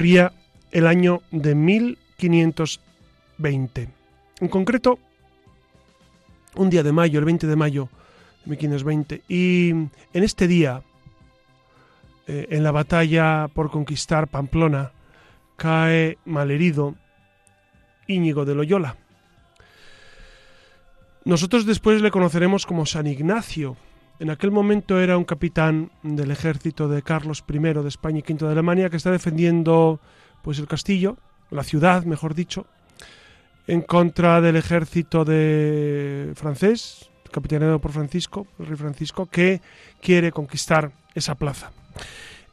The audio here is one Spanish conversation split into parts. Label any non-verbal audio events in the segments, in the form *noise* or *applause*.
Corría el año de 1520. En concreto, un día de mayo, el 20 de mayo de 1520. Y en este día, eh, en la batalla por conquistar Pamplona, cae malherido Íñigo de Loyola. Nosotros después le conoceremos como San Ignacio, en aquel momento era un capitán del ejército de Carlos I de España y V de Alemania que está defendiendo pues el castillo, la ciudad, mejor dicho, en contra del ejército de francés, capitaneado por Francisco, el rey Francisco, que quiere conquistar esa plaza.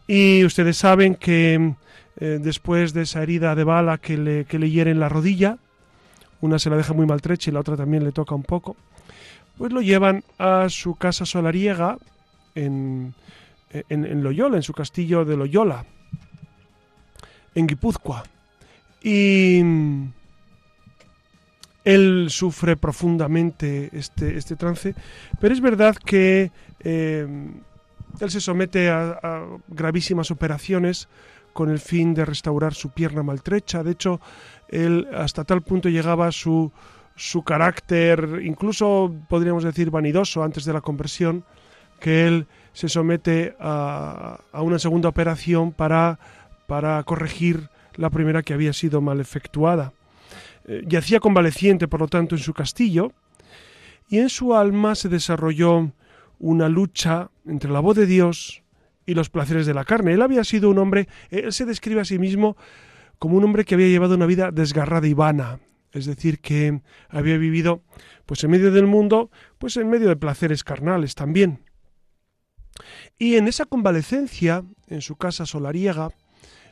Y ustedes saben que eh, después de esa herida de bala que le, que le hiere en la rodilla, una se la deja muy maltrecha y la otra también le toca un poco, pues lo llevan a su casa solariega en, en, Loyola, en su castillo de Loyola, en Guipúzcoa. Y él sufre profundamente este, este trance, pero es verdad que eh, él se somete a, a, gravísimas operaciones con el fin de restaurar su pierna maltrecha. De hecho, él hasta tal punto llegaba su su carácter, incluso podríamos decir vanidoso antes de la conversión, que él se somete a, una segunda operación para, para corregir la primera que había sido mal efectuada. Eh, yacía convaleciente, por lo tanto, en su castillo, y en su alma se desarrolló una lucha entre la voz de Dios y los placeres de la carne. Él había sido un hombre, él se describe a sí mismo como un hombre que había llevado una vida desgarrada y vana, es decir, que había vivido pues en medio del mundo, pues en medio de placeres carnales también. Y en esa convalecencia, en su casa solariega,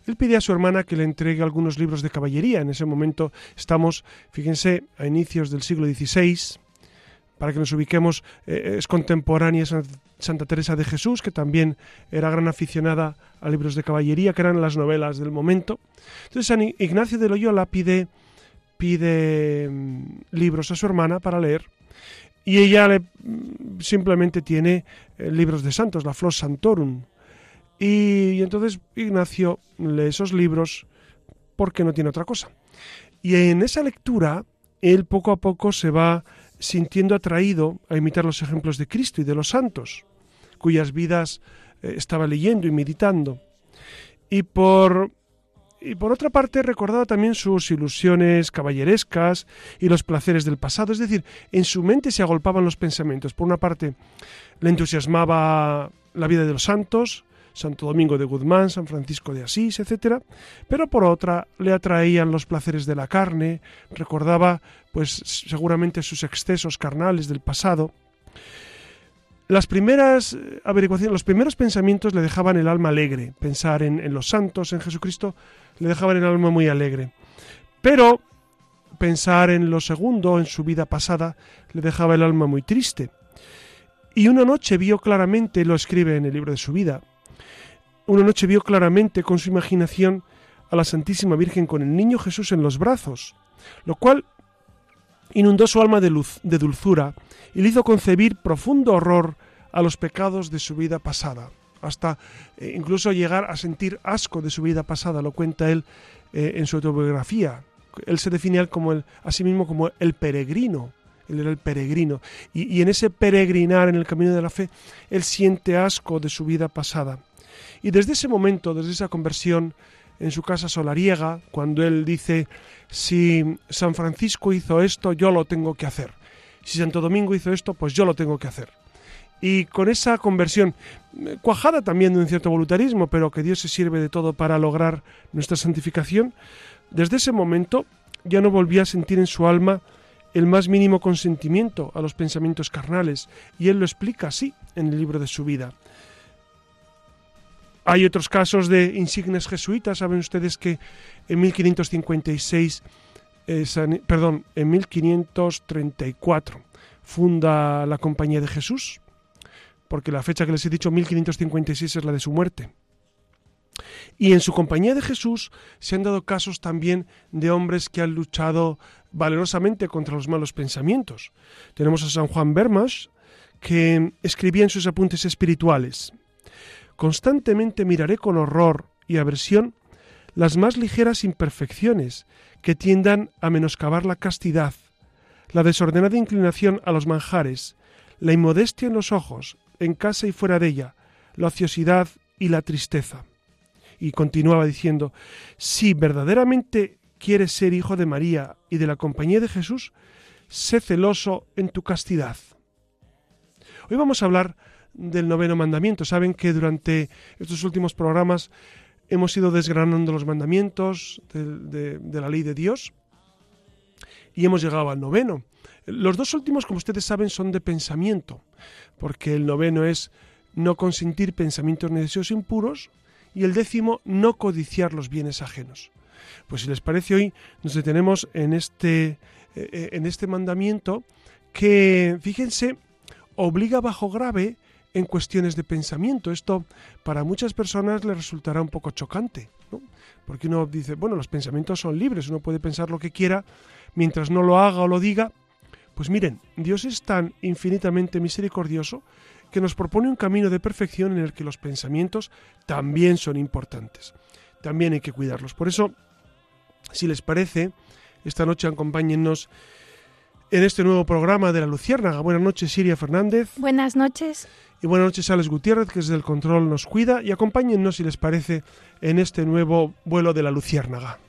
él pide a su hermana que le entregue algunos libros de caballería. En ese momento estamos, fíjense, a inicios del siglo XVI, para que nos ubiquemos, eh, es contemporánea Santa Teresa de Jesús, que también era gran aficionada a libros de caballería, que eran las novelas del momento. Entonces San Ignacio de Loyola pide pide mm, libros a su hermana para leer y ella mm, simplemente tiene eh, libros de santos, la Flos Santorum. Y, entonces Ignacio lee esos libros porque no tiene otra cosa. Y en esa lectura, él poco a poco se va sintiendo atraído a imitar los ejemplos de Cristo y de los santos, cuyas vidas eh, estaba leyendo y meditando. Y por y por otra parte recordaba también sus ilusiones caballerescas y los placeres del pasado, es decir, en su mente se agolpaban los pensamientos. Por una parte, le entusiasmaba la vida de los santos, Santo Domingo de Guzmán, San Francisco de Asís, etc. Pero por otra le atraían los placeres de la carne, recordaba pues seguramente sus excesos carnales del pasado las primeras eh, averiguaciones, los primeros pensamientos le dejaban el alma alegre. Pensar en, los santos, en Jesucristo, le dejaban el alma muy alegre. Pero pensar en lo segundo, en su vida pasada, le dejaba el alma muy triste. Y una noche vio claramente, lo escribe en el libro de su vida, una noche vio claramente con su imaginación a la Santísima Virgen con el niño Jesús en los brazos, lo cual inundó su alma de, luz, de dulzura y le hizo concebir profundo horror a los pecados de su vida pasada, hasta eh, incluso llegar a sentir asco de su vida pasada, lo cuenta él eh, en su autobiografía. Él se define como a sí mismo como el peregrino, él era el peregrino, y, y en ese peregrinar en el camino de la fe, él siente asco de su vida pasada. Y desde ese momento, desde esa conversión, en su casa solariega, cuando él dice, si San Francisco hizo esto, yo lo tengo que hacer. Si Santo Domingo hizo esto, pues yo lo tengo que hacer. Y con esa conversión, cuajada también de un cierto voluntarismo, pero que Dios se sirve de todo para lograr nuestra santificación, desde ese momento ya no volvía a sentir en su alma el más mínimo consentimiento a los pensamientos carnales, y él lo explica así en el libro de su vida. Hay otros casos de insignes jesuitas, saben ustedes que en 1556, eh, perdón, en 1534 funda la Compañía de Jesús, porque la fecha que les he dicho, 1556, es la de su muerte. Y en su compañía de Jesús se han dado casos también de hombres que han luchado valerosamente contra los malos pensamientos. Tenemos a San Juan Bermas, que escribía en sus apuntes espirituales, Constantemente miraré con horror y aversión las más ligeras imperfecciones que tiendan a menoscabar la castidad, la desordenada inclinación a los manjares, la inmodestia en los ojos, en casa y fuera de ella, la ociosidad y la tristeza. Y continuaba diciendo, si verdaderamente quieres ser hijo de María y de la compañía de Jesús, sé celoso en tu castidad. Hoy vamos a hablar del noveno mandamiento. Saben que durante estos últimos programas hemos ido desgranando los mandamientos de, de, la ley de Dios y hemos llegado al noveno. Los dos últimos, como ustedes saben, son de pensamiento, porque el noveno es no consentir pensamientos ni deseos impuros y el décimo, no codiciar los bienes ajenos. Pues si les parece hoy, nos detenemos en este, eh, eh, en este mandamiento que, fíjense, obliga bajo grave en cuestiones de pensamiento. Esto para muchas personas le resultará un poco chocante, porque uno dice, bueno, los pensamientos son libres, uno puede pensar lo que quiera mientras no lo haga o lo diga. Pues miren, Dios es tan infinitamente misericordioso que nos propone un camino de perfección en el que los pensamientos también son importantes. También hay que cuidarlos. Por eso, si les parece, esta noche acompáñennos en este nuevo programa de la Luciérnaga. Buenas noches, Siria Fernández. Buenas noches. Y buenas noches, Alex Gutiérrez, que desde el control nos cuida. Y acompáñennos, si les parece, en este nuevo vuelo de la Luciérnaga.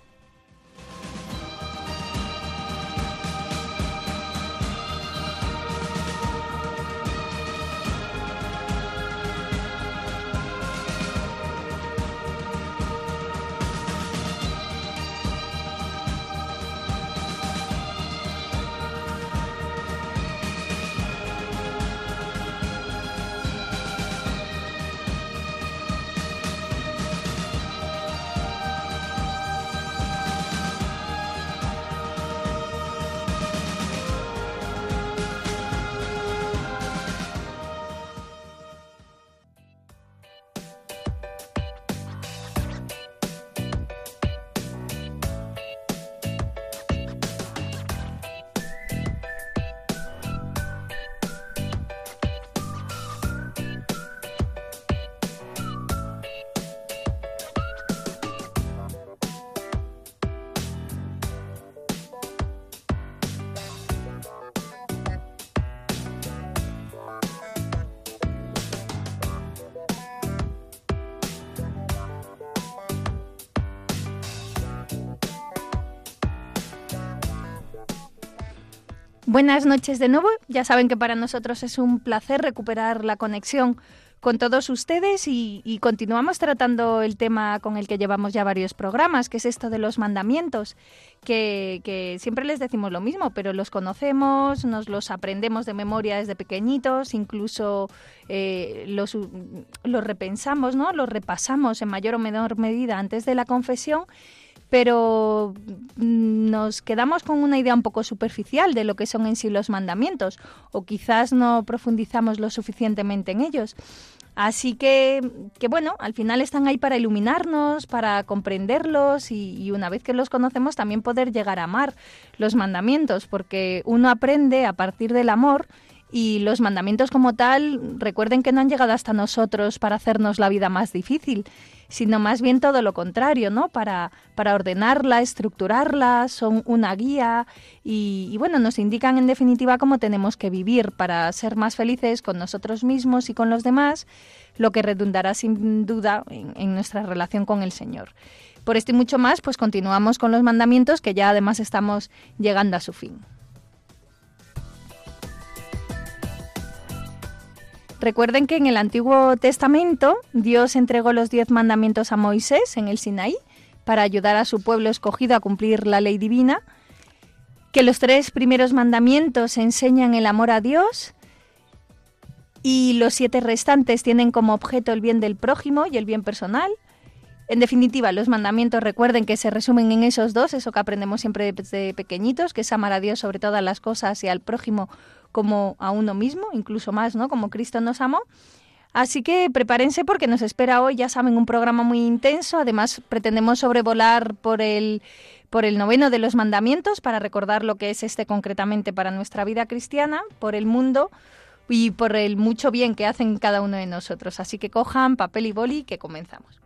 Buenas noches de nuevo. Ya saben que para nosotros es un placer recuperar la conexión con todos ustedes y, continuamos tratando el tema con el que llevamos ya varios programas, que es esto de los mandamientos, que, siempre les decimos lo mismo, pero los conocemos, nos los aprendemos de memoria desde pequeñitos, incluso eh, los, los repensamos, ¿no? los repasamos en mayor o menor medida antes de la confesión pero mm, nos quedamos con una idea un poco superficial de lo que son en sí los mandamientos o quizás no profundizamos lo suficientemente en ellos. Así que, que bueno, al final están ahí para iluminarnos, para comprenderlos y, y, una vez que los conocemos también poder llegar a amar los mandamientos, porque uno aprende a partir del amor y los mandamientos como tal, recuerden que no han llegado hasta nosotros para hacernos la vida más difícil, sino más bien todo lo contrario, ¿no? Para, para ordenarla, estructurarla, son una guía y, bueno, nos indican en definitiva cómo tenemos que vivir para ser más felices con nosotros mismos y con los demás, lo que redundará sin duda en, en nuestra relación con el Señor. Por esto y mucho más, pues continuamos con los mandamientos que ya además estamos llegando a su fin. Recuerden que en el Antiguo Testamento Dios entregó los diez mandamientos a Moisés en el Sinaí para ayudar a su pueblo escogido a cumplir la ley divina. que los tres primeros mandamientos enseñan el amor a Dios y los siete restantes tienen como objeto el bien del prójimo y el bien personal. En definitiva, los mandamientos recuerden que se resumen en esos dos, eso que aprendemos siempre desde pequeñitos, que es amar a Dios sobre todas las cosas y al prójimo como a uno mismo, incluso más, ¿no? Como Cristo nos amó. Así que prepárense porque nos espera hoy, ya saben, un programa muy intenso. Además, pretendemos sobrevolar por el por el noveno de los mandamientos para recordar lo que es este concretamente para nuestra vida cristiana, por el mundo y por el mucho bien que hacen cada uno de nosotros. Así que cojan papel y boli que comenzamos.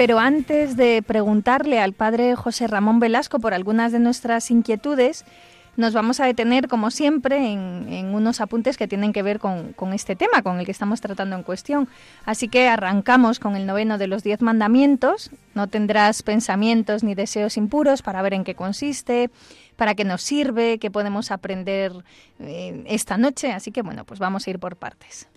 Pero antes de preguntarle al padre José Ramón Velasco por algunas de nuestras inquietudes, nos vamos a detener, como siempre, en, unos apuntes que tienen que ver con, este tema, con el que estamos tratando en cuestión. Así que arrancamos con el noveno de los diez mandamientos. No tendrás pensamientos ni deseos impuros para ver en qué consiste, para qué nos sirve, qué podemos aprender eh, esta noche. Así que, bueno, pues vamos a ir por partes.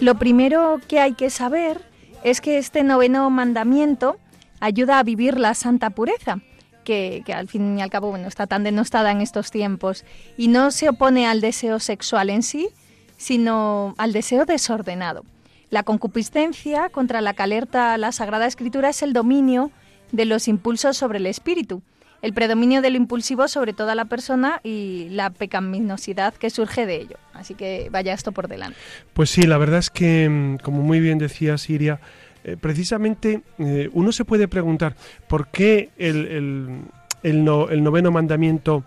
Lo primero que hay que saber es que este noveno mandamiento ayuda a vivir la santa pureza, que, al fin y al cabo bueno, está tan denostada en estos tiempos, y no se opone al deseo sexual en sí, sino al deseo desordenado. La concupiscencia contra la que alerta la Sagrada Escritura es el dominio de los impulsos sobre el espíritu, el predominio del impulsivo sobre toda la persona y la pecaminosidad que surge de ello. Así que vaya esto por delante. Pues sí, la verdad es que, mm, como muy bien decía Siria, eh, precisamente eh, uno se puede preguntar por qué el, el, noveno mandamiento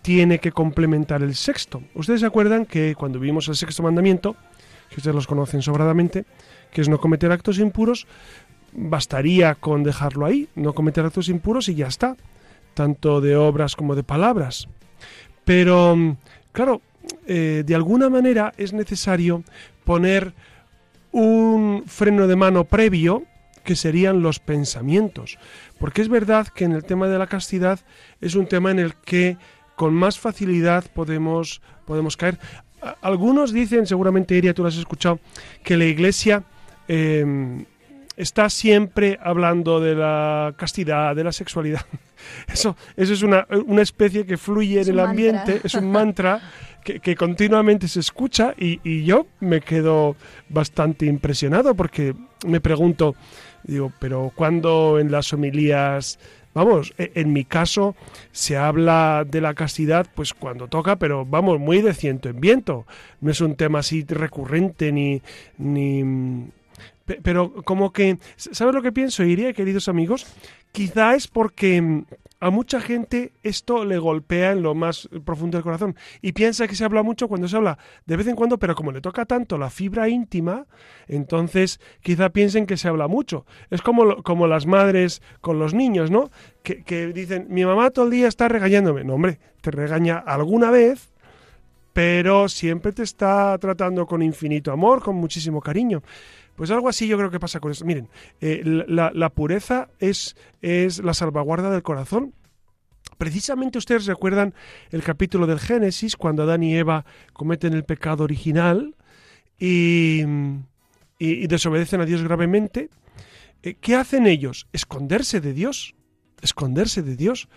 tiene que complementar el sexto. Ustedes se acuerdan que cuando vimos el sexto mandamiento, que ustedes los conocen sobradamente, que es no cometer actos impuros, bastaría con dejarlo ahí, no cometer actos impuros y ya está tanto de obras como de palabras. Pero, mm, claro, eh, de alguna manera es necesario poner un freno de mano previo que serían los pensamientos. Porque es verdad que en el tema de la castidad es un tema en el que con más facilidad podemos, podemos caer. Algunos dicen, seguramente Iria, tú lo has escuchado, que la Iglesia em, está siempre hablando de la castidad, de la sexualidad. *laughs* Eso, eso es una, especie que fluye en el ambiente, es un *laughs* mantra que, continuamente se escucha y, yo me quedo bastante impresionado porque me pregunto, digo, pero cuando en las homilías... Vamos, e, en mi caso se habla de la castidad pues cuando toca, pero vamos, muy de ciento en viento. No es un tema así recurrente ni, ni, pero como que, ¿sabes lo que pienso, Iria, queridos amigos? Quizá es porque mm, a mucha gente esto le golpea en lo más profundo del corazón y piensa que se habla mucho cuando se habla de vez en cuando, pero como le toca tanto la fibra íntima, entonces quizá piensen que se habla mucho. Es como, como las madres con los niños, ¿no? Que, que dicen, mi mamá todo el día está regañándome. No, hombre, te regaña alguna vez, pero siempre te está tratando con infinito amor, con muchísimo cariño. Pues algo así yo creo que pasa con eso. Miren, eh, la, pureza es, es la salvaguarda del corazón. Precisamente ustedes recuerdan el capítulo del Génesis, cuando Adán y Eva cometen el pecado original y, desobedecen a Dios gravemente. Eh, ¿Qué hacen ellos? Esconderse de Dios. Esconderse de Dios.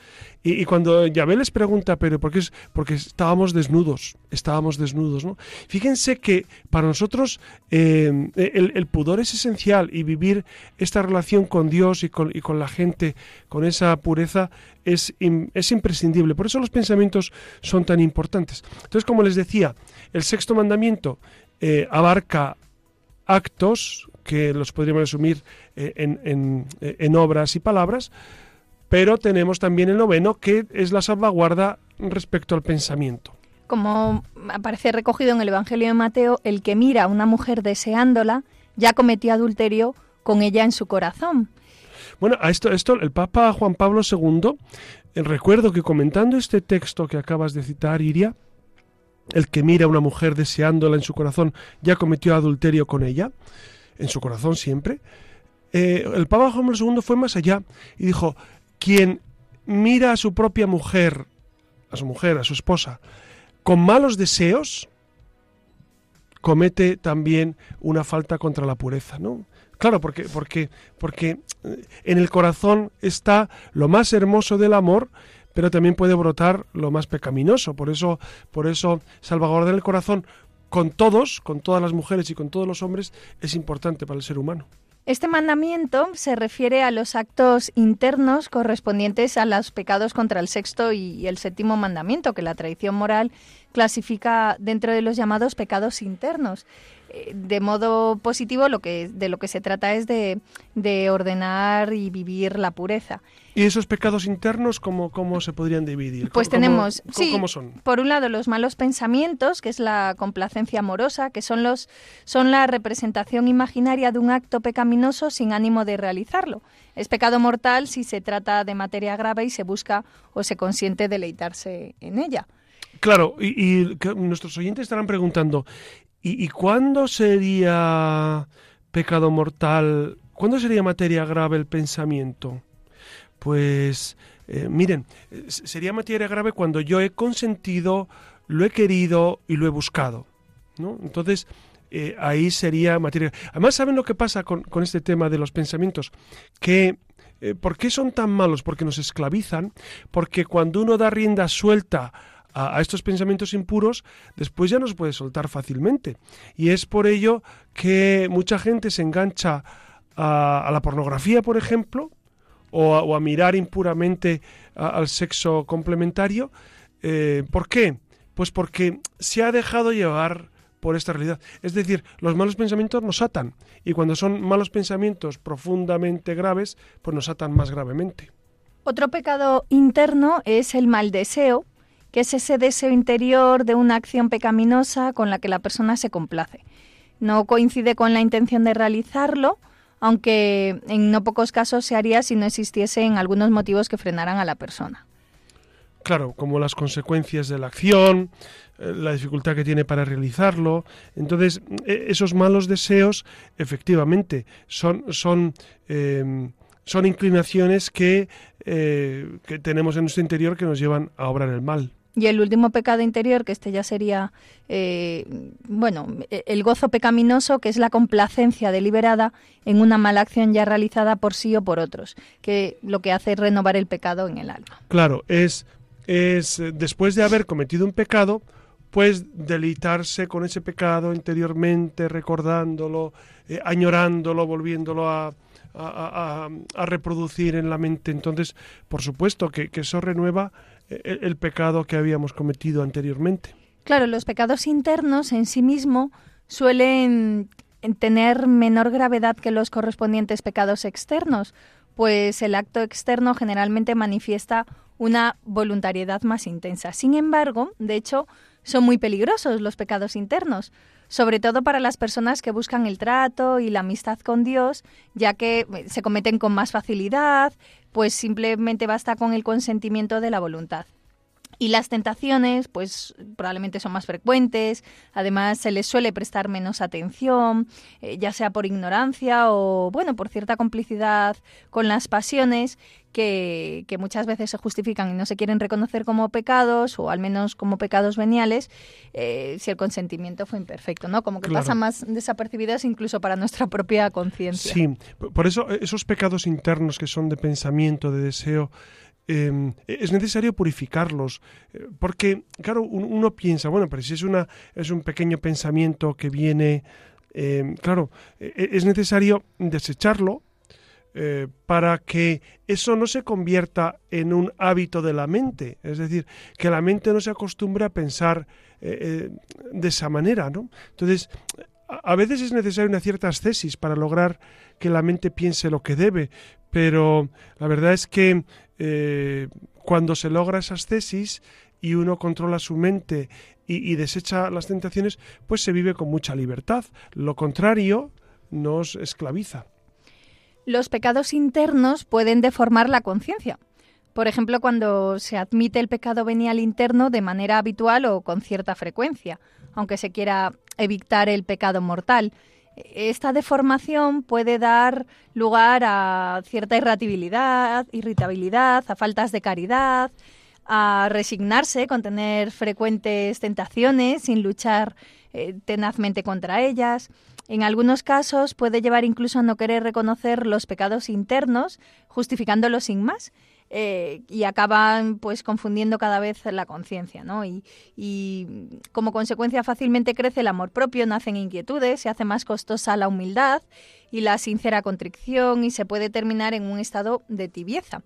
Y, cuando Yahvé les pregunta, pero ¿por qué es? Porque estábamos desnudos, estábamos desnudos, ¿no? Fíjense que para nosotros eh, el, pudor es esencial y vivir esta relación con Dios y con, y con la gente, con esa pureza, es, es imprescindible. Por eso los pensamientos son tan importantes. Entonces, como les decía, el sexto mandamiento eh, abarca actos que los podríamos resumir eh, en, en obras y palabras, pero tenemos también el noveno, que es la salvaguarda respecto al pensamiento. Como aparece recogido en el Evangelio de Mateo, el que mira a una mujer deseándola ya cometió adulterio con ella en su corazón. Bueno, a esto, esto el Papa Juan Pablo II, eh, recuerdo que comentando este texto que acabas de citar, Iria, el que mira a una mujer deseándola en su corazón ya cometió adulterio con ella, en su corazón siempre, eh, el Papa Juan Pablo II fue más allá y dijo, quien mira a su propia mujer, a su mujer, a su esposa, con malos deseos, comete también una falta contra la pureza, ¿no? Claro, porque, porque, porque eh, en el corazón está lo más hermoso del amor, pero también puede brotar lo más pecaminoso. Por eso, por eso salvaguardar el corazón con todos, con todas las mujeres y con todos los hombres, es importante para el ser humano. Este mandamiento se refiere a los actos internos correspondientes a los pecados contra el sexto y el séptimo mandamiento, que la tradición moral clasifica dentro de los llamados pecados internos de modo positivo lo que de lo que se trata es de, ordenar y vivir la pureza. ¿Y esos pecados internos cómo, cómo se podrían dividir? Pues tenemos, sí, son? por un lado los malos pensamientos, que es la complacencia amorosa, que son, los, son la representación imaginaria de un acto pecaminoso sin ánimo de realizarlo. Es pecado mortal si se trata de materia grave y se busca o se consiente deleitarse en ella. Claro, y, nuestros oyentes estarán preguntando, ¿Y, cuándo sería pecado mortal? ¿Cuándo sería materia grave el pensamiento? Pues eh, miren, sería materia grave cuando yo he consentido, lo he querido y lo he buscado. ¿no? Entonces, eh, ahí sería materia. Además, ¿saben lo que pasa con, este tema de los pensamientos? Que eh, ¿Por qué son tan malos? Porque nos esclavizan, porque cuando uno da rienda suelta a, estos pensamientos impuros, después ya no se puede soltar fácilmente. Y es por ello que mucha gente se engancha a, la pornografía, por ejemplo, o a, mirar impuramente al sexo complementario. Eh, ¿Por qué? Pues porque se ha dejado llevar por esta realidad. Es decir, los malos pensamientos nos atan y cuando son malos pensamientos profundamente graves, pues nos atan más gravemente. Otro pecado interno es el mal deseo, que es ese deseo interior de una acción pecaminosa con la que la persona se complace. No coincide con la intención de realizarlo, aunque en no pocos casos se haría si no existiesen algunos motivos que frenaran a la persona. Claro, como las consecuencias de la acción, eh, la dificultad que tiene para realizarlo. Entonces, e, esos malos deseos, efectivamente, son, son, em, son inclinaciones que, eh, que tenemos en nuestro interior que nos llevan a obrar el mal. Y el último pecado interior, que este ya sería, eh, bueno, el gozo pecaminoso, que es la complacencia deliberada en una mala acción ya realizada por sí o por otros, que lo que hace es renovar el pecado en el alma. Claro, es, es después de haber cometido un pecado, pues deleitarse con ese pecado interiormente, recordándolo, eh, añorándolo, volviéndolo a, a, reproducir en la mente. Entonces, por supuesto que eso renueva el, pecado que habíamos cometido anteriormente. Claro, los pecados internos en sí mismo suelen tener menor gravedad que los correspondientes pecados externos, pues el acto externo generalmente manifiesta una voluntariedad más intensa. Sin embargo, de hecho, son muy peligrosos los pecados internos, sobre todo para las personas que buscan el trato y la amistad con Dios, ya que eh, se cometen con más facilidad, pues simplemente basta con el consentimiento de la voluntad. Y las tentaciones, pues probablemente son más frecuentes, además se les suele prestar menos atención, eh, ya sea por ignorancia o, bueno, por cierta complicidad con las pasiones que, que, muchas veces se justifican y no se quieren reconocer como pecados o al menos como pecados veniales eh, si el consentimiento fue imperfecto, ¿no? Como que pasan más desapercibidos incluso para nuestra propia conciencia. Sí, por eso eh, esos pecados internos que son de pensamiento, de deseo, Em, es necesario purificarlos, eh, porque, claro, uno piensa, bueno, pero si es, una, es un pequeño pensamiento que viene, em, claro, e, e, es necesario desecharlo eh, para que eso no se convierta en un hábito de la mente, es decir, que la mente no se acostumbre a pensar eh, de esa manera, ¿no? Entonces, a veces es necesaria una cierta ascesis para lograr que la mente piense lo que debe, pero la verdad es que eh, cuando se logra esas tesis y uno controla su mente y, desecha las tentaciones, pues se vive con mucha libertad. Lo contrario nos esclaviza. Los pecados internos pueden deformar la conciencia. Por ejemplo, cuando se admite el pecado venial interno de manera habitual o con cierta frecuencia, aunque se quiera evitar el pecado mortal. Esta deformación puede dar lugar a cierta irritabilidad, irritabilidad, a faltas de caridad, a resignarse con tener frecuentes tentaciones sin luchar eh, tenazmente contra ellas. En algunos casos puede llevar incluso a no querer reconocer los pecados internos, justificándolos sin más eh, y acaban pues confundiendo cada vez la conciencia, ¿no? Y, como consecuencia fácilmente crece el amor propio, nacen inquietudes, se hace más costosa la humildad y la sincera contrición y se puede terminar en un estado de tibieza.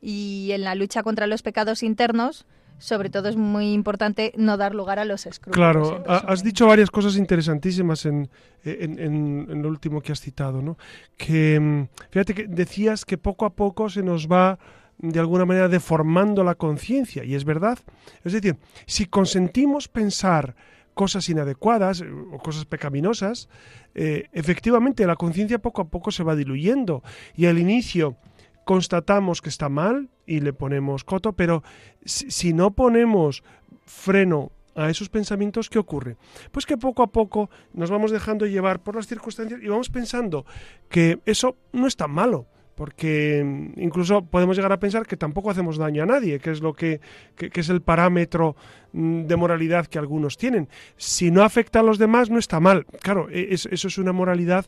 Y en la lucha contra los pecados internos, sobre todo es muy importante no dar lugar a los escrúpulos. Claro, has dicho varias cosas interesantísimas en, en, lo último que has citado, ¿no? Que mm, fíjate que decías que poco a poco se nos va de alguna manera deformando la conciencia, y es verdad. Es decir, si consentimos pensar cosas inadecuadas eh, o cosas pecaminosas, eh, efectivamente la conciencia poco a poco se va diluyendo y al inicio constatamos que está mal y le ponemos coto, pero si, si no ponemos freno a esos pensamientos, ¿qué ocurre? Pues que poco a poco nos vamos dejando llevar por las circunstancias y vamos pensando que eso no es tan malo porque mm, incluso podemos llegar a pensar que tampoco hacemos daño a nadie, que es lo que, es el parámetro mm, de moralidad que algunos tienen. Si no afecta a los demás, no está mal. Claro, e, eso es una moralidad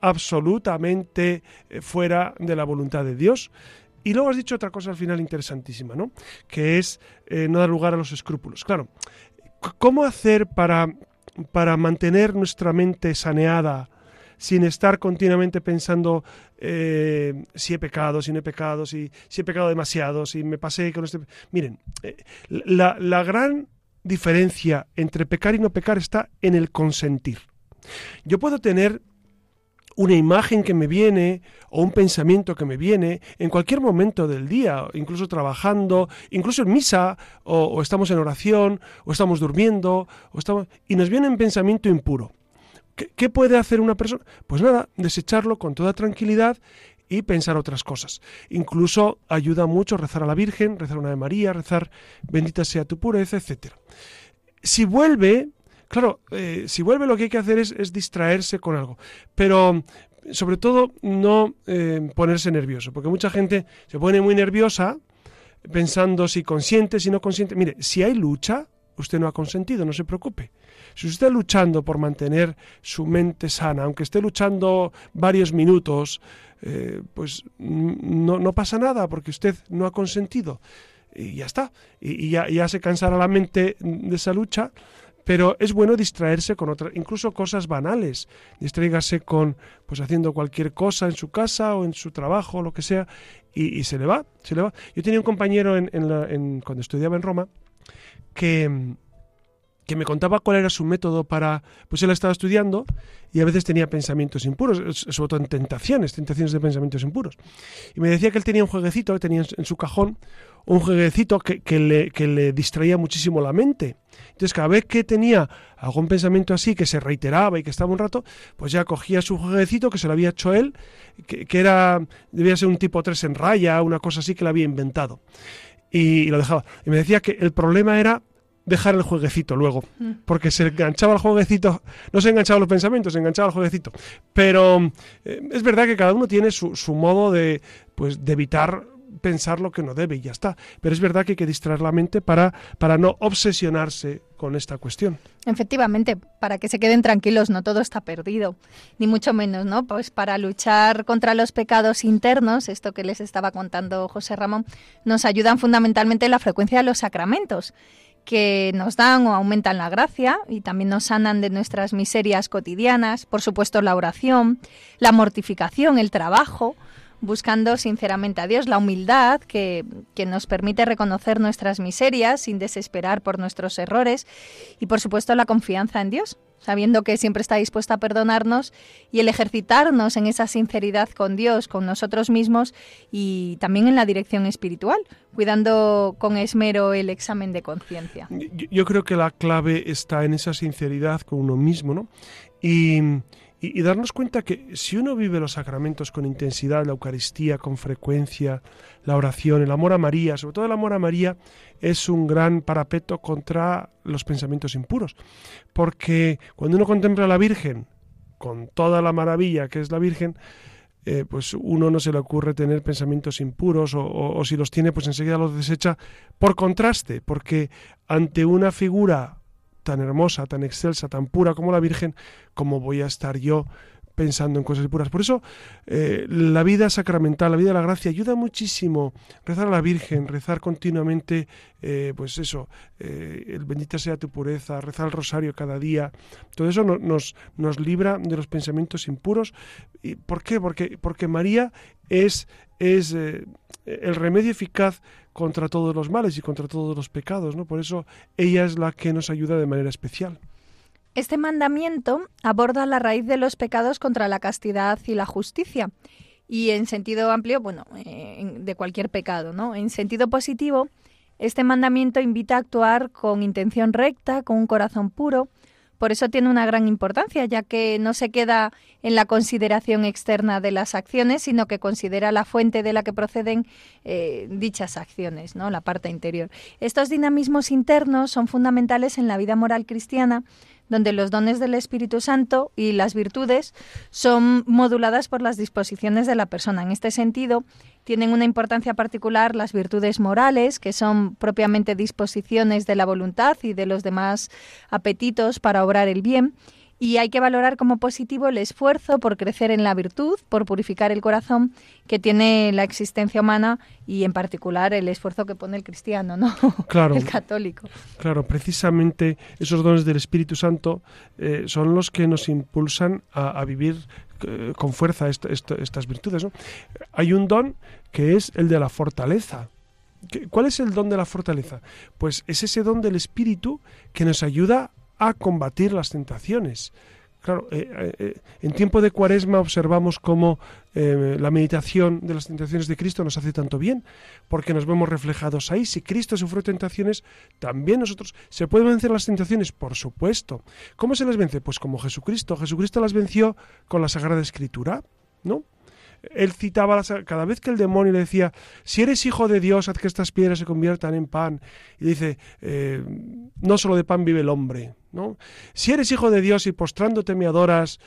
absolutamente eh, fuera de la voluntad de Dios. Y luego has dicho otra cosa al final interesantísima, ¿no? Que es eh, no dar lugar a los escrúpulos. Claro, ¿cómo hacer para, para mantener nuestra mente saneada, sin estar continuamente pensando eh, si he pecado, si no he pecado, si, he pecado demasiado, si me pasé con este... Miren, eh, la, la gran diferencia entre pecar y no pecar está en el consentir. Yo puedo tener una imagen que me viene o un pensamiento que me viene en cualquier momento del día, incluso trabajando, incluso en misa, o, estamos en oración, o estamos durmiendo, o estamos, y nos viene un pensamiento impuro. ¿Qué, puede hacer una persona? Pues nada, desecharlo con toda tranquilidad y pensar otras cosas. Incluso ayuda mucho rezar a la Virgen, rezar a una de María, rezar bendita sea tu pureza, etc. Si vuelve, claro, eh, si vuelve lo que hay que hacer es, distraerse con algo, pero sobre todo no eh, ponerse nervioso, porque mucha gente se pone muy nerviosa pensando si consiente, si no consiente. Mire, si hay lucha, usted no ha consentido, no se preocupe. Si usted está luchando por mantener su mente sana, aunque esté luchando varios minutos, eh, pues no, no, pasa nada porque usted no ha consentido. Y ya está. Y, ya, ya, se cansará la mente de esa lucha. Pero es bueno distraerse con otras, incluso cosas banales. Distráigase con, pues haciendo cualquier cosa en su casa o en su trabajo, lo que sea, y, se le va, se le va. Yo tenía un compañero en cuando estudiaba en Roma que, que me contaba cuál era su método para, pues él estaba estudiando y a veces tenía pensamientos impuros, sobre todo en tentaciones, tentaciones de pensamientos impuros. Y me decía que él tenía un jueguecito, que tenía en su cajón, un jueguecito que, que, le, distraía muchísimo la mente. Entonces cada vez que tenía algún pensamiento así, que se reiteraba y que estaba un rato, pues ya cogía su jueguecito que se lo había hecho él, que, que era, debía ser un tipo 3 en raya, una cosa así que le había inventado y, lo dejaba. Y me decía que el problema era dejar el jueguecito luego, mm. porque se enganchaba el jueguecito, no se enganchaba los pensamientos, se enganchaba el jueguecito. Pero eh, es verdad que cada uno tiene su, su modo de, pues, de evitar pensar lo que no debe y ya está. Pero es verdad que hay que distraer la mente para, para no obsesionarse con esta cuestión. Efectivamente, para que se queden tranquilos, no todo está perdido, ni mucho menos, ¿no? Pues para luchar contra los pecados internos, esto que les estaba contando José Ramón, nos ayudan fundamentalmente la frecuencia de los sacramentos que nos dan o aumentan la gracia y también nos sanan de nuestras miserias cotidianas, por supuesto la oración, la mortificación, el trabajo, buscando sinceramente a Dios, la humildad que, nos permite reconocer nuestras miserias sin desesperar por nuestros errores y por supuesto la confianza en Dios, sabiendo que siempre está dispuesto a perdonarnos y el ejercitarnos en esa sinceridad con Dios, con nosotros mismos y también en la dirección espiritual, cuidando con esmero el examen de conciencia. Yo, creo que la clave está en esa sinceridad con uno mismo, ¿no? Y y, darnos cuenta que si uno vive los sacramentos con intensidad, la Eucaristía con frecuencia, la oración, el amor a María, sobre todo el amor a María, es un gran parapeto contra los pensamientos impuros. Porque cuando uno contempla a la Virgen, con toda la maravilla que es la Virgen, eh, pues uno no se le ocurre tener pensamientos impuros o, o, si los tiene, pues enseguida los desecha por contraste, porque ante una figura tan hermosa, tan excelsa, tan pura como la Virgen, como voy a estar yo pensando en cosas puras. Por eso eh, la vida sacramental, la vida de la gracia ayuda muchísimo. Rezar a la Virgen, rezar continuamente, eh, pues eso, eh, el bendita sea tu pureza, rezar el rosario cada día. Todo eso nos, nos libra de los pensamientos impuros. ¿Y ¿Por qué? Porque, porque María es, es el remedio eficaz contra todos los males y contra todos los pecados, ¿no? Por eso ella es la que nos ayuda de manera especial. Este mandamiento aborda la raíz de los pecados contra la castidad y la justicia. Y en sentido amplio, bueno, eh, de cualquier pecado, ¿no? En sentido positivo, este mandamiento invita a actuar con intención recta, con un corazón puro, por eso tiene una gran importancia, ya que no se queda en la consideración externa de las acciones, sino que considera la fuente de la que proceden eh, dichas acciones, ¿no? la parte interior. Estos dinamismos internos son fundamentales en la vida moral cristiana, donde los dones del Espíritu Santo y las virtudes son moduladas por las disposiciones de la persona. En este sentido, tienen una importancia particular las virtudes morales, que son propiamente disposiciones de la voluntad y de los demás apetitos para obrar el bien, y hay que valorar como positivo el esfuerzo por crecer en la virtud, por purificar el corazón que tiene la existencia humana y en particular el esfuerzo que pone el cristiano, ¿no? Claro. *laughs* el católico. Claro, precisamente esos dones del Espíritu Santo eh, son los que nos impulsan a, vivir eh, con fuerza estas virtudes. ¿no? Hay un don que es el de la fortaleza. ¿Cuál es el don de la fortaleza? Pues es ese don del Espíritu que nos ayuda a combatir las tentaciones. Claro, eh, eh, eh, en tiempo de cuaresma observamos cómo la meditación de las tentaciones de Cristo nos hace tanto bien, porque nos vemos reflejados ahí. Si Cristo sufrió tentaciones, también nosotros. ¿Se pueden vencer las tentaciones? Por supuesto. ¿Cómo se les vence? Pues como Jesucristo. Jesucristo las venció con la Sagrada Escritura, ¿no? Él citaba cada vez que el demonio le decía, si eres hijo de Dios, haz que estas piedras se conviertan en pan. Y dice, eh, no solo de pan vive el hombre. ¿no? Si eres hijo de Dios y postrándote me adoras,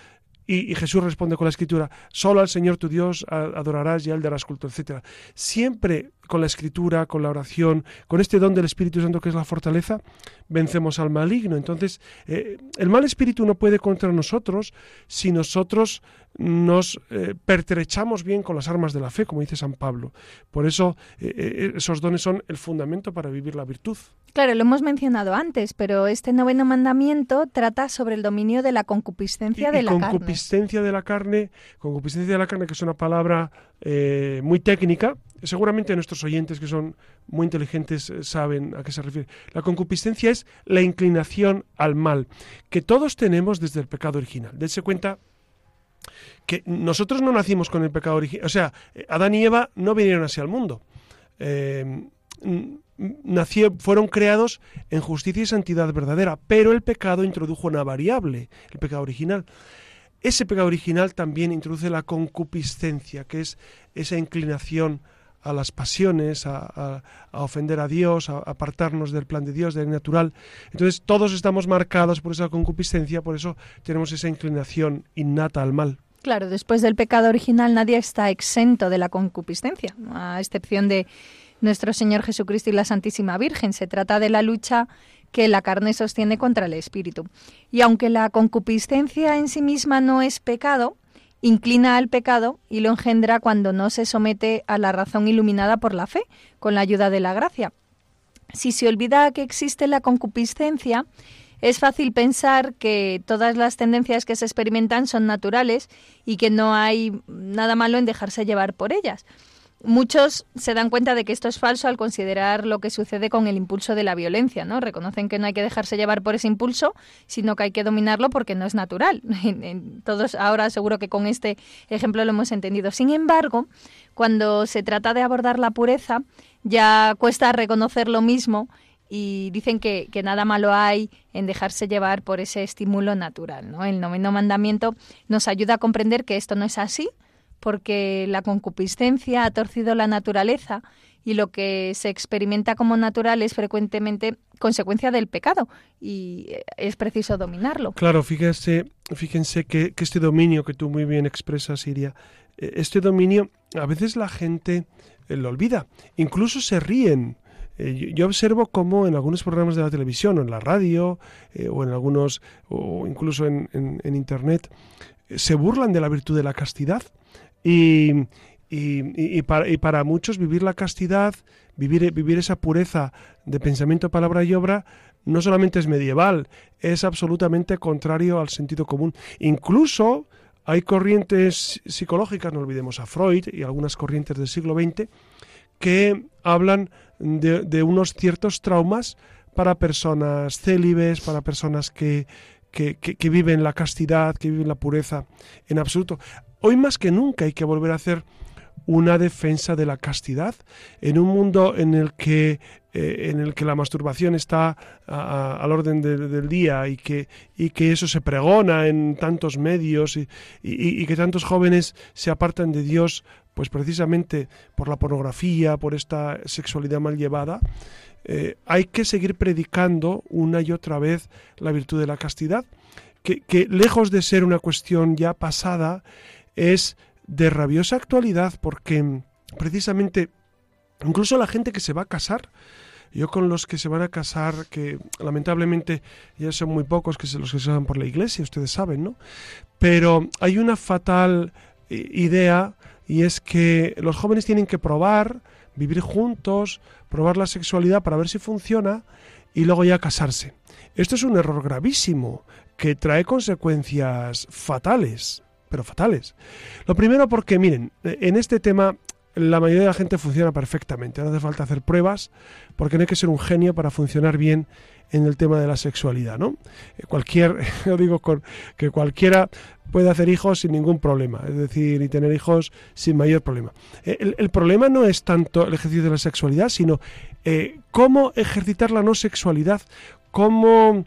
y, Jesús responde con la escritura, solo al Señor tu Dios adorarás y a él darás culto, etc. Siempre con la escritura, con la oración, con este don del Espíritu Santo que es la fortaleza, vencemos al maligno. Entonces, eh, el mal espíritu no puede contra nosotros si nosotros nos eh, pertrechamos bien con las armas de la fe, como dice San Pablo. Por eso eh, esos dones son el fundamento para vivir la virtud. Claro, lo hemos mencionado antes, pero este noveno mandamiento trata sobre el dominio de la concupiscencia de la concupiscencia de la carne, concupiscencia de la carne, que es una palabra muy técnica, seguramente nuestros oyentes que son muy inteligentes eh, saben a qué se refiere. La concupiscencia es la inclinación al mal, que todos tenemos desde el pecado original. Dense cuenta que nosotros no nacimos con el pecado original, o sea, Adán y Eva no vinieron hacia el mundo. Eh, fueron creados en justicia y santidad verdadera, pero el pecado introdujo una variable, el pecado original. Ese pecado original también introduce la concupiscencia, que es esa inclinación a las pasiones, a, ofender a Dios, a, apartarnos del plan de Dios, del natural. Entonces todos estamos marcados por esa concupiscencia, por eso tenemos esa inclinación innata al mal. Claro, después del pecado original nadie está exento de la concupiscencia, a excepción de nuestro Señor Jesucristo y la Santísima Virgen. Se trata de la lucha que la carne sostiene contra el espíritu. Y aunque la concupiscencia en sí misma no es pecado, inclina al pecado y lo engendra cuando no se somete a la razón iluminada por la fe, con la ayuda de la gracia. Si se olvida que existe la concupiscencia, es fácil pensar que todas las tendencias que se experimentan son naturales y que no hay nada malo en dejarse llevar por ellas. Muchos se dan cuenta de que esto es falso al considerar lo que sucede con el impulso de la violencia, ¿no? Reconocen que no hay que dejarse llevar por ese impulso, sino que hay que dominarlo porque no es natural. *laughs* Todos ahora seguro que con este ejemplo lo hemos entendido. Sin embargo, cuando se trata de abordar la pureza, ya cuesta reconocer lo mismo y dicen que, que, nada malo hay en dejarse llevar por ese estímulo natural. ¿no? El noveno mandamiento nos ayuda a comprender que esto no es así, porque la concupiscencia ha torcido la naturaleza y lo que se experimenta como natural es frecuentemente consecuencia del pecado y es preciso dominarlo. Claro, fíjense, fíjense que, este dominio que tú muy bien expresas, Iria, eh, este dominio a veces la gente eh, lo olvida, incluso se ríen. Eh, yo observo cómo en algunos programas de la televisión o en la radio o en algunos o incluso en, en internet se burlan de la virtud de la castidad y, y, para, y, para, muchos vivir la castidad, vivir, vivir esa pureza de pensamiento, palabra y obra, no solamente es medieval, es absolutamente contrario al sentido común. Incluso hay corrientes psicológicas, no olvidemos a Freud y algunas corrientes del siglo XX, que hablan de, de unos ciertos traumas para personas célibes, para personas que, que, que, viven la castidad, que viven la pureza en absoluto. Hoy más que nunca hay que volver a hacer una defensa de la castidad en un mundo en el que eh, en el que la masturbación está al orden del día y que, y que eso se pregona en tantos medios y, y, que tantos jóvenes se apartan de Dios pues precisamente por la pornografía, por esta sexualidad mal llevada, eh, hay que seguir predicando una y otra vez la virtud de la castidad, que, que lejos de ser una cuestión ya pasada, es de rabiosa actualidad porque precisamente incluso la gente que se va a casar, yo con los que se van a casar, que lamentablemente ya son muy pocos que se los que se van por la iglesia, ustedes saben, ¿no? Pero hay una fatal eh, idea y es que los jóvenes tienen que probar, vivir juntos, probar la sexualidad para ver si funciona y luego ya casarse. Esto es un error gravísimo que trae consecuencias fatales pero fatales. Lo primero porque, miren, en este tema la mayoría de la gente funciona perfectamente, no hace falta hacer pruebas, porque no hay que ser un genio para funcionar bien en el tema de la sexualidad, ¿no? Eh, cualquier, *laughs* yo digo que cualquiera puede hacer hijos sin ningún problema, es decir, y tener hijos sin mayor problema. Eh, el, problema no es tanto el ejercicio de la sexualidad, sino eh, cómo ejercitar la no sexualidad, cómo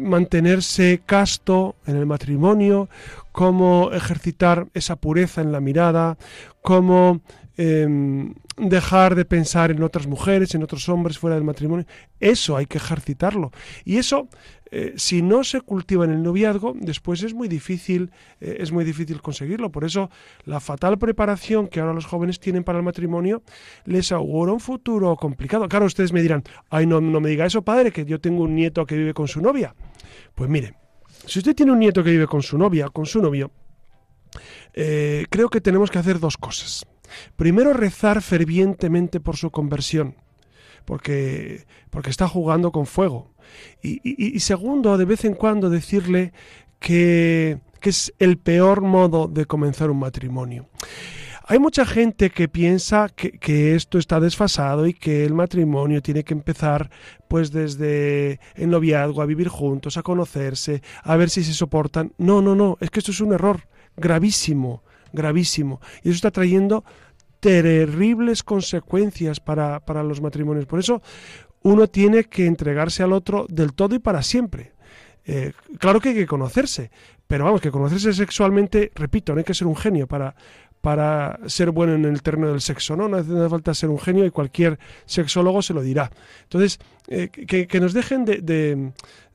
mantenerse casto en el matrimonio, cómo ejercitar esa pureza en la mirada, cómo em, dejar de pensar en otras mujeres, en otros hombres fuera del matrimonio. Eso hay que ejercitarlo. Y eso, eh, si no se cultiva en el noviazgo, después es muy difícil, eh, es muy difícil conseguirlo. Por eso, la fatal preparación que ahora los jóvenes tienen para el matrimonio les augura un futuro complicado. Claro, ustedes me dirán, ay, no, no me diga eso, padre, que yo tengo un nieto que vive con su novia. Pues mire, si usted tiene un nieto que vive con su novia, con su novio, eh, creo que tenemos que hacer dos cosas. Primero, rezar fervientemente por su conversión, porque, porque está jugando con fuego. Y, segundo, de vez en cuando decirle que, que es el peor modo de comenzar un matrimonio. Hay mucha gente que piensa que, esto está desfasado y que el matrimonio tiene que empezar pues desde el noviazgo, a vivir juntos, a conocerse, a ver si se soportan. No, no, no, es que esto es un error gravísimo, gravísimo. Y eso está trayendo terribles consecuencias para, para los matrimonios. Por eso uno tiene que entregarse al otro del todo y para siempre. Eh, claro que hay que conocerse, pero vamos, que conocerse sexualmente, repito, no hay que ser un genio para, para ser bueno en el terreno del sexo, ¿no? No hace falta ser un genio y cualquier sexólogo se lo dirá. Entonces, eh, que, nos dejen de,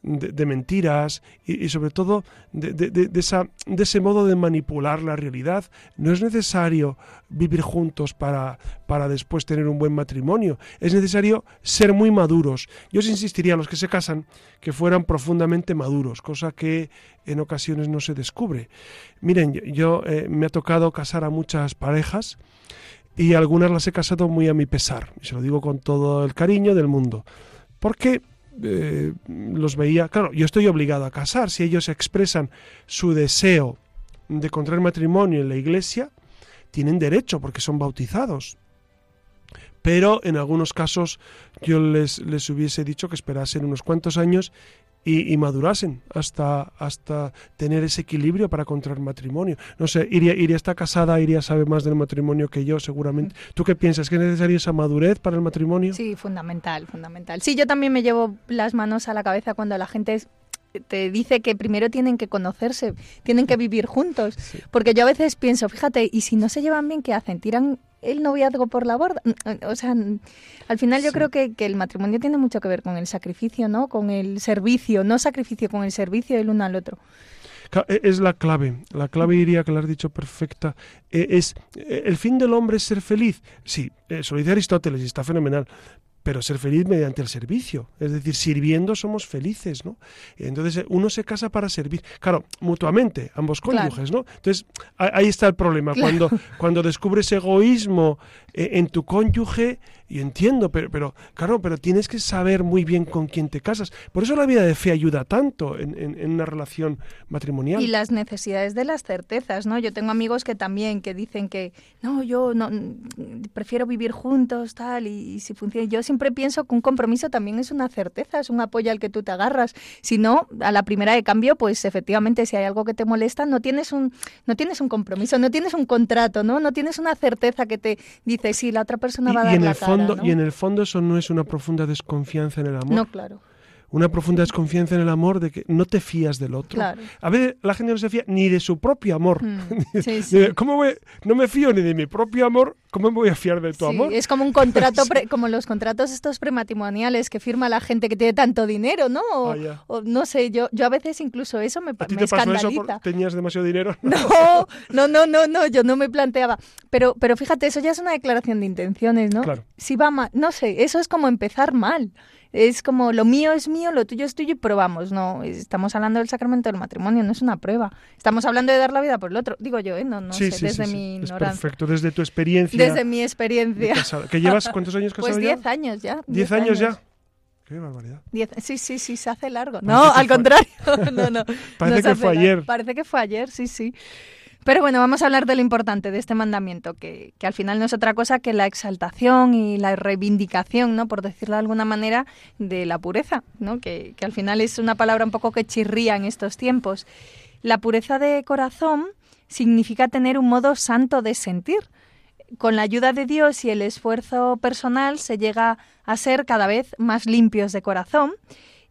de, mentiras y, sobre todo de, esa, de ese modo de manipular la realidad. No es necesario vivir juntos para, para después tener un buen matrimonio. Es necesario ser muy maduros. Yo os insistiría a los que se casan que fueran profundamente maduros, cosa que en ocasiones no se descubre. Miren, yo, eh, me ha tocado casar a muchas parejas y algunas las he casado muy a mi pesar. Y se lo digo con todo el cariño del mundo. Porque eh, los veía, claro, yo estoy obligado a casar, si ellos expresan su deseo de contraer matrimonio en la iglesia, tienen derecho porque son bautizados. Pero en algunos casos yo les, les hubiese dicho que esperasen unos cuantos años y, madurasen hasta, hasta tener ese equilibrio para contraer matrimonio. No sé, Iria, Iria está casada, Iria sabe más del matrimonio que yo, seguramente. ¿Tú qué piensas? ¿Que es necesaria esa madurez para el matrimonio? Sí, fundamental, fundamental. Sí, yo también me llevo las manos a la cabeza cuando la gente te dice que primero tienen que conocerse, tienen que vivir juntos. Porque yo a veces pienso, fíjate, ¿y si no se llevan bien, qué hacen? ¿Tiran el noviazgo por la borda. O sea, al final yo creo que, que, el matrimonio tiene mucho que ver con el sacrificio, ¿no? Con el servicio, no sacrificio, con el servicio del uno al otro. E, es la clave, la clave diría que lo has dicho perfecta. E, es e, el fin del hombre es ser feliz. Sí, eso lo dice Aristóteles y está fenomenal pero ser feliz mediante el servicio. Es decir, sirviendo somos felices, ¿no? Entonces uno se casa para servir. Claro, mutuamente, ambos cónyuges, ¿no? Entonces ahí está el problema. Cuando, cuando descubres egoísmo eh, en tu cónyuge, y entiendo, pero, pero claro, pero tienes que saber muy bien con quién te casas. Por eso la vida de fe ayuda tanto en, en, una relación matrimonial. Y las necesidades de las certezas, ¿no? Yo tengo amigos que también que dicen que no, yo no prefiero vivir juntos, tal, y, si funciona. Yo siempre pienso que un compromiso también es una certeza, es un apoyo al que tú te agarras. Si no, a la primera de cambio, pues efectivamente, si hay algo que te molesta, no tienes un, no tienes un compromiso, no tienes un contrato, ¿no? No tienes una certeza que te dice si la otra persona va a dar la cara. Y en el fondo eso no es una profunda desconfianza en el amor. No, claro una profunda desconfianza en el amor de que no te fías del otro. A veces la gente no se fía ni de su propio amor. Mm, *laughs* ¿Cómo no me fío ni de mi propio amor, ¿cómo me voy a fiar de tu amor? Es como un contrato, *laughs* como los contratos estos prematrimoniales que firma la gente que tiene tanto dinero, ¿no? O, ah, no sé, yo, yo a veces incluso eso me, ¿A ti me te pasó eso tenías demasiado dinero? *laughs* No, no, no, no, no, yo no me planteaba. Pero, pero fíjate, eso ya es una declaración de intenciones, ¿no? Claro. Si va mal, no sé, eso es como empezar mal es como lo mío es mío, lo tuyo es tuyo y probamos. No, estamos hablando del sacramento del matrimonio, no es una prueba. Estamos hablando de dar la vida por el otro. Digo yo, ¿eh? no, no sé, desde mi ignorancia. perfecto, desde tu experiencia. Desde mi experiencia. ¿Que llevas *laughs* cuántos años casado Pues diez años ya. ¿Diez, años, ya? Qué barbaridad. sí, sí, sí, se hace largo. no, al contrario. *laughs* no, no. Parece que fue ayer. Parece que fue ayer, sí, sí. Pero bueno, vamos a hablar de lo importante de este mandamiento, que, al final no es otra cosa que la exaltación y la reivindicación, ¿no? por decirlo de alguna manera, de la pureza, ¿no? que, que al final es una palabra un poco que chirría en estos tiempos. La pureza de corazón significa tener un modo santo de sentir. Con la ayuda de Dios y el esfuerzo personal se llega a ser cada vez más limpios de corazón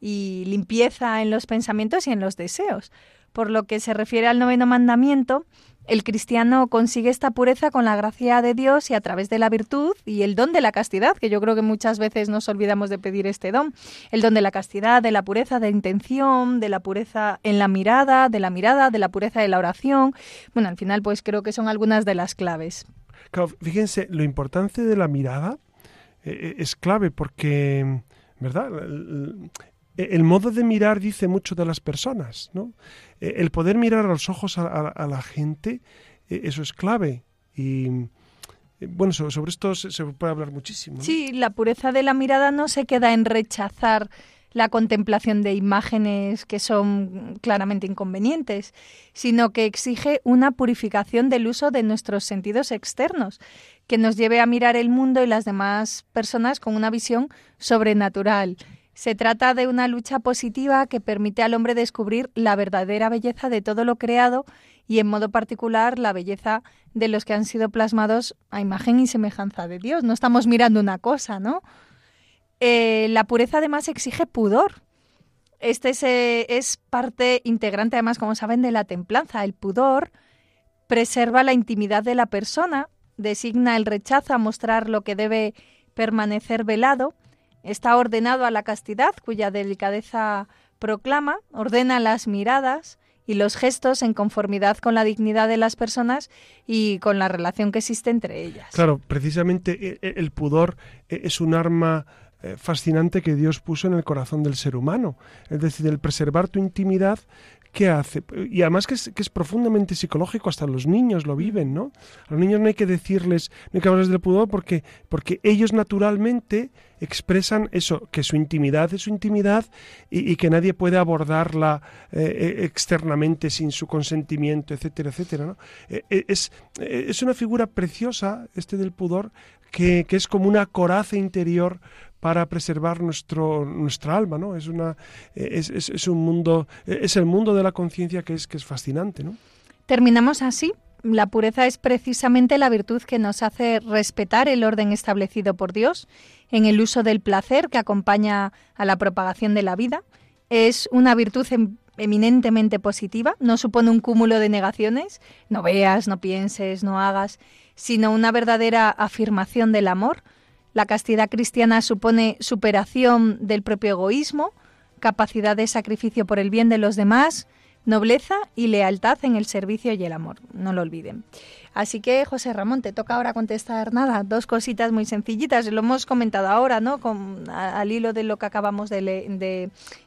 y limpieza en los pensamientos y en los deseos. Por lo que se refiere al noveno mandamiento, el cristiano consigue esta pureza con la gracia de Dios y a través de la virtud y el don de la castidad, que yo creo que muchas veces nos olvidamos de pedir este don. El don de la castidad, de la pureza de intención, de la pureza en la mirada, de la mirada, de la pureza de la oración. Bueno, al final pues creo que son algunas de las claves. fíjense, lo importante de la mirada eh, eh, es clave porque, ¿verdad? E, el modo de mirar dice mucho de las personas, ¿no? E, el poder mirar a los ojos a, la gente, e, eso es clave. Y bueno, sobre esto se, puede hablar muchísimo. Sí, la pureza de la mirada no se queda en rechazar la contemplación de imágenes que son claramente inconvenientes, sino que exige una purificación del uso de nuestros sentidos externos, que nos lleve a mirar el mundo y las demás personas con una visión sobrenatural se trata de una lucha positiva que permite al hombre descubrir la verdadera belleza de todo lo creado y en modo particular la belleza de los que han sido plasmados a imagen y semejanza de Dios. No estamos mirando una cosa, ¿no? Eh, la pureza además exige pudor. Este es, eh, es parte integrante además, como saben, de la templanza. El pudor preserva la intimidad de la persona, designa el rechazo a mostrar lo que debe permanecer velado, está ordenado a la castidad, cuya delicadeza proclama, ordena las miradas y los gestos en conformidad con la dignidad de las personas y con la relación que existe entre ellas. Claro, precisamente e, e, el pudor e, es un arma eh, fascinante que Dios puso en el corazón del ser humano. Es decir, el preservar tu intimidad ¿qué hace? Y además que es, profundamente psicológico, hasta los niños lo viven, ¿no? A los niños no hay que decirles, no hay que hablarles del pudor porque, porque ellos naturalmente expresan eso, que su intimidad es su intimidad y, que nadie puede abordarla eh, eh, externamente sin su consentimiento, etcétera, etcétera. Eh, es, es una figura preciosa, este del pudor, que, que es como una coraza interior para preservar nuestro, nuestra alma, ¿no? Es, una, es, es, un mundo, es el mundo de la conciencia que es, que es fascinante, ¿no? Terminamos así. La pureza es precisamente la virtud que nos hace respetar el orden establecido por Dios en el uso del placer que acompaña a la propagación de la vida. Es una virtud em, eminentemente positiva, no supone un cúmulo de negaciones, no veas, no pienses, no hagas, sino una verdadera afirmación del amor, la castidad cristiana supone superación del propio egoísmo, capacidad de sacrificio por el bien de los demás, nobleza y lealtad en el servicio y el amor. No lo olviden. Así que, José Ramón, te toca ahora contestar nada, dos cositas muy sencillitas. Lo hemos comentado ahora, ¿no? Con, al hilo de lo que acabamos de,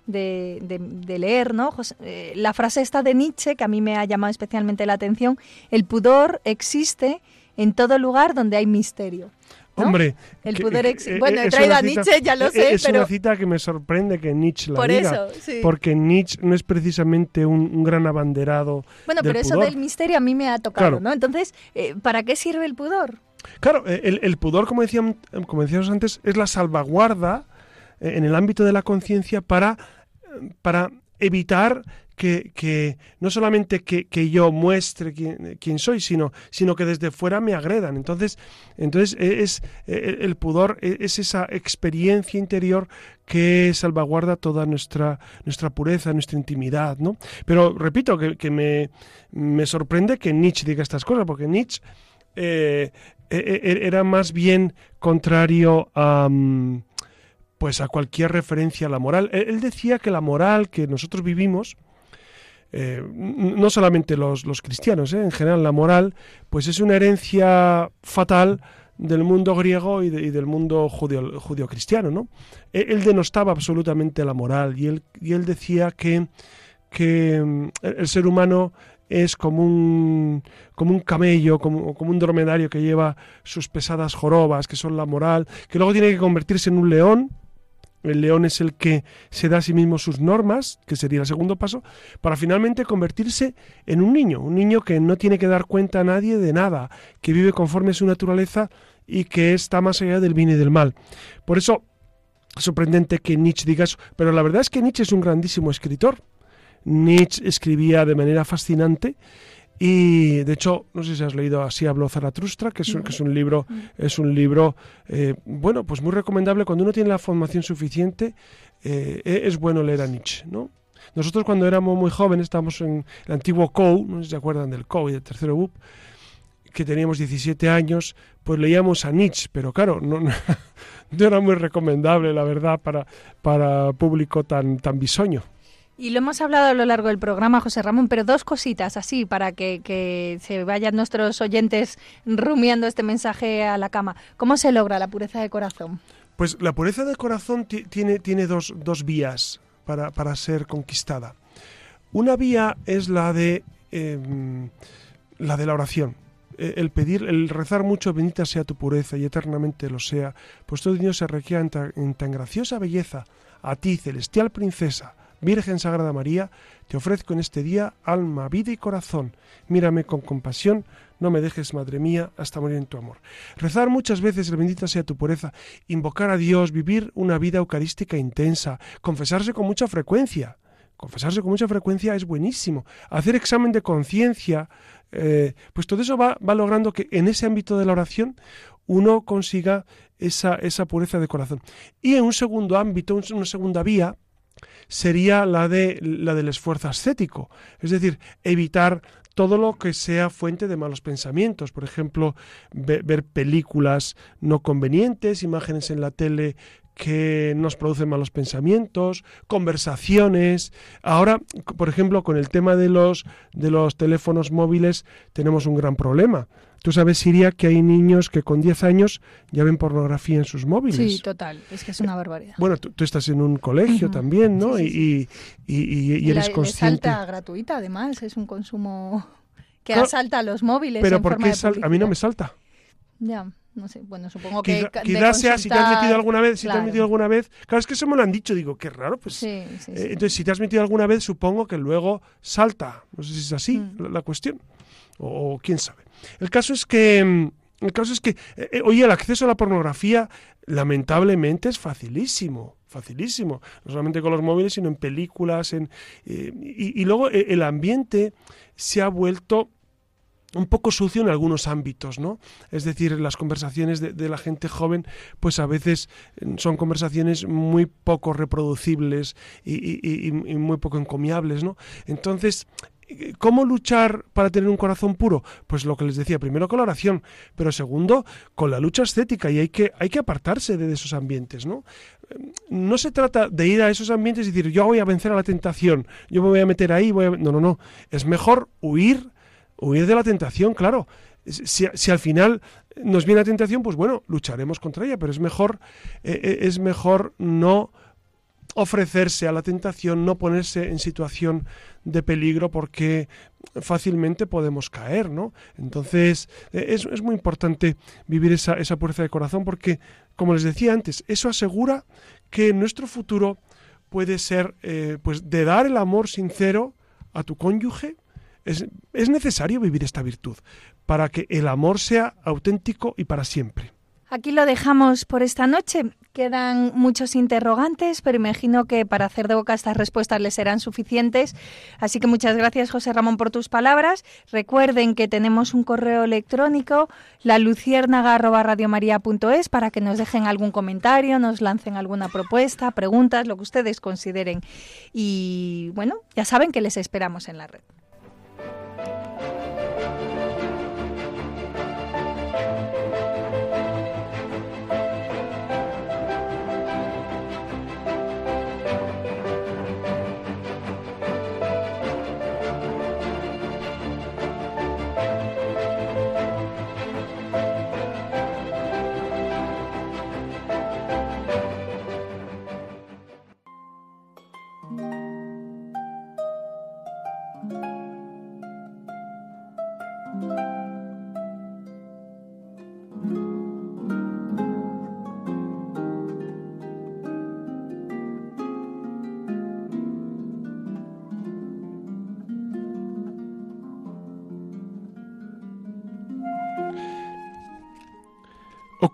de, leer, ¿no? Eh, la frase esta de Nietzsche, que a mí me ha llamado especialmente la atención, el pudor existe en todo lugar donde hay misterio. Hombre, el poder bueno, he traído a Nietzsche, ya lo sé, es una cita que me sorprende que Nietzsche la Por diga, eso, sí. porque Nietzsche no es precisamente un, gran abanderado. Bueno, pero eso del misterio a mí me ha tocado, ¿no? Entonces, eh, ¿para qué sirve el pudor? Claro, eh, el, pudor, como, decíamos, como decíamos antes, es la salvaguarda eh, en el ámbito de la conciencia para, para evitar que, no solamente que, yo muestre quién, soy, sino, sino que desde fuera me agredan. Entonces, entonces e, es, e, e, el pudor es esa experiencia interior que salvaguarda toda nuestra, nuestra pureza, nuestra intimidad. ¿no? Pero repito que, me, me, sorprende que Nietzsche diga estas cosas, porque Nietzsche eh, era más bien contrario a... Mm, pues a cualquier referencia a la moral. Él decía que la moral que nosotros vivimos eh, no solamente los, cristianos, eh, en general la moral, pues es una herencia fatal del mundo griego y, del mundo judío, cristiano, ¿no? E, él, denostaba absolutamente la moral y él, y él decía que, que mm, el ser humano es como un, como un camello, como, como, un dromedario que lleva sus pesadas jorobas, que son la moral, que luego tiene que convertirse en un león, el león es el que se da a sí mismo sus normas, que sería el segundo paso, para finalmente convertirse en un niño, un niño que no tiene que dar cuenta a nadie de nada, que vive conforme a su naturaleza y que está más allá del bien y del mal. Por eso, es sorprendente que Nietzsche diga eso, pero la verdad es que Nietzsche es un grandísimo escritor. Nietzsche escribía de manera fascinante y de hecho, no sé si has leído Así habló Zaratustra, que es, un, que es un libro, mm. es un libro eh, bueno, pues muy recomendable cuando uno tiene la formación suficiente, eh, e, es bueno leer a Nietzsche, ¿no? Nosotros cuando éramos muy jóvenes, estábamos en el antiguo COU, no sé si se acuerdan del COU y del tercero BUP, que teníamos 17 años, pues leíamos a Nietzsche, pero claro, no, *laughs* no, era muy recomendable, la verdad, para, para público tan, tan bisoño. Y lo hemos hablado a lo largo del programa, José Ramón, pero dos cositas así para que, se vayan nuestros oyentes rumiando este mensaje a la cama. ¿Cómo se logra la pureza de corazón? Pues la pureza de corazón tiene, tiene dos, vías para, para, ser conquistada. Una vía es la de, em, la de la oración. E, el pedir, el rezar mucho, bendita sea tu pureza y eternamente lo sea, pues todo Dios se requiere en tan graciosa belleza, a ti, celestial princesa, Virgen Sagrada María, te ofrezco en este día alma, vida y corazón. Mírame con compasión, no me dejes, Madre mía, hasta morir en tu amor. Rezar muchas veces el bendita sea tu pureza, invocar a Dios, vivir una vida eucarística intensa, confesarse con mucha frecuencia. Confesarse con mucha frecuencia es buenísimo. Hacer examen de conciencia, eh, pues todo eso va, va logrando que en ese ámbito de la oración uno consiga esa, esa pureza de corazón. Y en un segundo ámbito, una segunda vía, sería la, de, la del esfuerzo ascético, es decir, evitar todo lo que sea fuente de malos pensamientos. Por ejemplo, ver películas no convenientes, imágenes en la tele que nos producen malos pensamientos, conversaciones. Ahora, por ejemplo, con el tema de los, de los teléfonos móviles tenemos un gran problema. Tú sabes, Siria, que hay niños que con 10 años ya ven pornografía en sus móviles. Sí, total. Es que es una barbaridad. Bueno, tú, estás en un colegio también, ¿no? y, y, eres consciente. Es gratuita, además. Es un consumo *laughs* que asalta a los móviles. Pero ¿por qué a mí no me salta? Ya. No sé, bueno, supongo que. Quizás sea si te has metido alguna vez, si te has metido alguna vez. Claro, es que eso me lo han dicho, digo, qué raro, pues. Sí, sí, eh, entonces, si te has metido alguna vez, supongo que luego salta. No sé si es así mm. la, cuestión. O, quién sabe. El caso es que. Mm, el caso es que, eh, eh, el acceso a la pornografía, lamentablemente, es facilísimo facilísimo, no solamente con los móviles, sino en películas, en, y, y, luego el ambiente se ha vuelto un poco sucio en algunos ámbitos, ¿no? Es decir, las conversaciones de, la gente joven, pues a veces mm, son conversaciones muy poco reproducibles y, muy poco encomiables, ¿no? Entonces, ¿Cómo luchar para tener un corazón puro? Pues lo que les decía, primero con la oración, pero segundo, con la lucha estética y hay que, hay que apartarse de esos ambientes, ¿no? No se trata de ir a esos ambientes y decir, yo voy a vencer a la tentación, yo me voy a meter ahí, voy a... No, no, no. Es mejor huir huir de la tentación, claro. Si, al final nos viene la tentación, pues bueno, lucharemos contra ella, pero es mejor, eh, eh, es mejor no ofrecerse a la tentación, no ponerse en situación de peligro porque fácilmente podemos caer, ¿no? Entonces eh, es, es, muy importante vivir esa, esa pureza de corazón porque, como les decía antes, eso asegura que nuestro futuro puede ser pues de dar el amor sincero a tu cónyuge, es, necesario vivir esta virtud para que el amor sea auténtico y para siempre. Aquí lo dejamos por esta noche. Quedan muchos interrogantes, pero imagino que para hacer de boca estas respuestas les serán suficientes. Así que muchas gracias, José Ramón, por tus palabras. Recuerden que tenemos un correo electrónico, la para que nos dejen algún comentario, nos lancen alguna propuesta, preguntas, lo que ustedes consideren. Y bueno, ya saben que les esperamos en la red.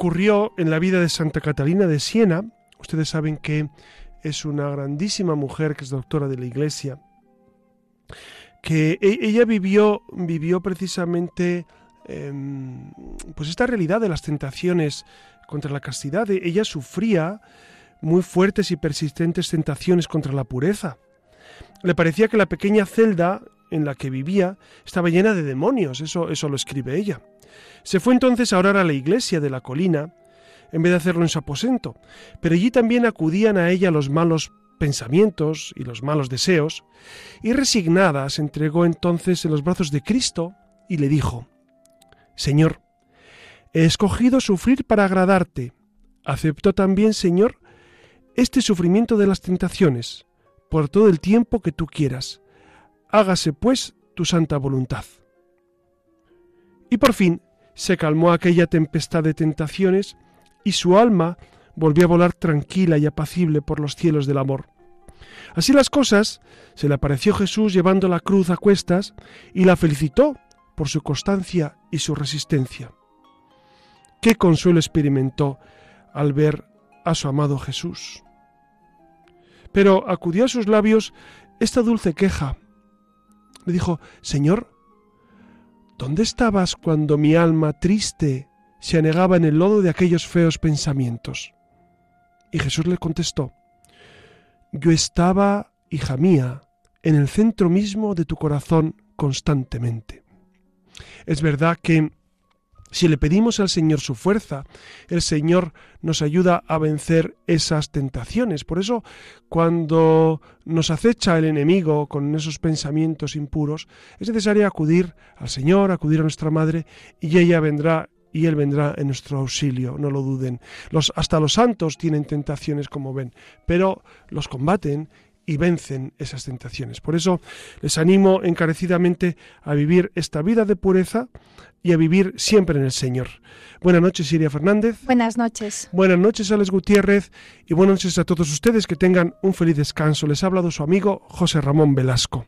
Ocurrió en la vida de Santa Catalina de Siena. Ustedes saben que es una grandísima mujer que es doctora de la Iglesia, que e, ella vivió, vivió precisamente em, pues esta realidad de las tentaciones contra la castidad. Ella sufría muy fuertes y persistentes tentaciones contra la pureza. Le parecía que la pequeña celda en la que vivía estaba llena de demonios, eso, eso lo escribe ella. Se fue entonces a orar a la iglesia de la colina, en vez de hacerlo en su aposento, pero allí también acudían a ella los malos pensamientos y los malos deseos, y resignada se entregó entonces en los brazos de Cristo y le dijo, Señor, he escogido sufrir para agradarte. Acepto también, Señor, este sufrimiento de las tentaciones, por todo el tiempo que tú quieras. Hágase, pues, tu santa voluntad. Y por fin se calmó aquella tempestad de tentaciones y su alma volvió a volar tranquila y apacible por los cielos del amor. Así las cosas, se le apareció Jesús llevando la cruz a cuestas y la felicitó por su constancia y su resistencia. Qué consuelo experimentó al ver a su amado Jesús. Pero acudió a sus labios esta dulce queja. Le dijo, Señor, ¿Dónde estabas cuando mi alma triste se anegaba en el lodo de aquellos feos pensamientos? Y Jesús le contestó, Yo estaba, hija mía, en el centro mismo de tu corazón constantemente. Es verdad que si le pedimos al Señor su fuerza, el Señor nos ayuda a vencer esas tentaciones. Por eso, cuando nos acecha el enemigo con esos pensamientos impuros, es necesario acudir al Señor, acudir a nuestra Madre, y ella vendrá y Él vendrá en nuestro auxilio, no lo duden. Los, hasta los santos tienen tentaciones, como ven, pero los combaten y vencen esas tentaciones. Por eso les animo encarecidamente a vivir esta vida de pureza y a vivir siempre en el Señor. Buenas noches, Siria Fernández. Buenas noches. Buenas noches, Alex Gutiérrez. Y buenas noches a todos ustedes que tengan un feliz descanso. Les ha hablado su amigo José Ramón Velasco.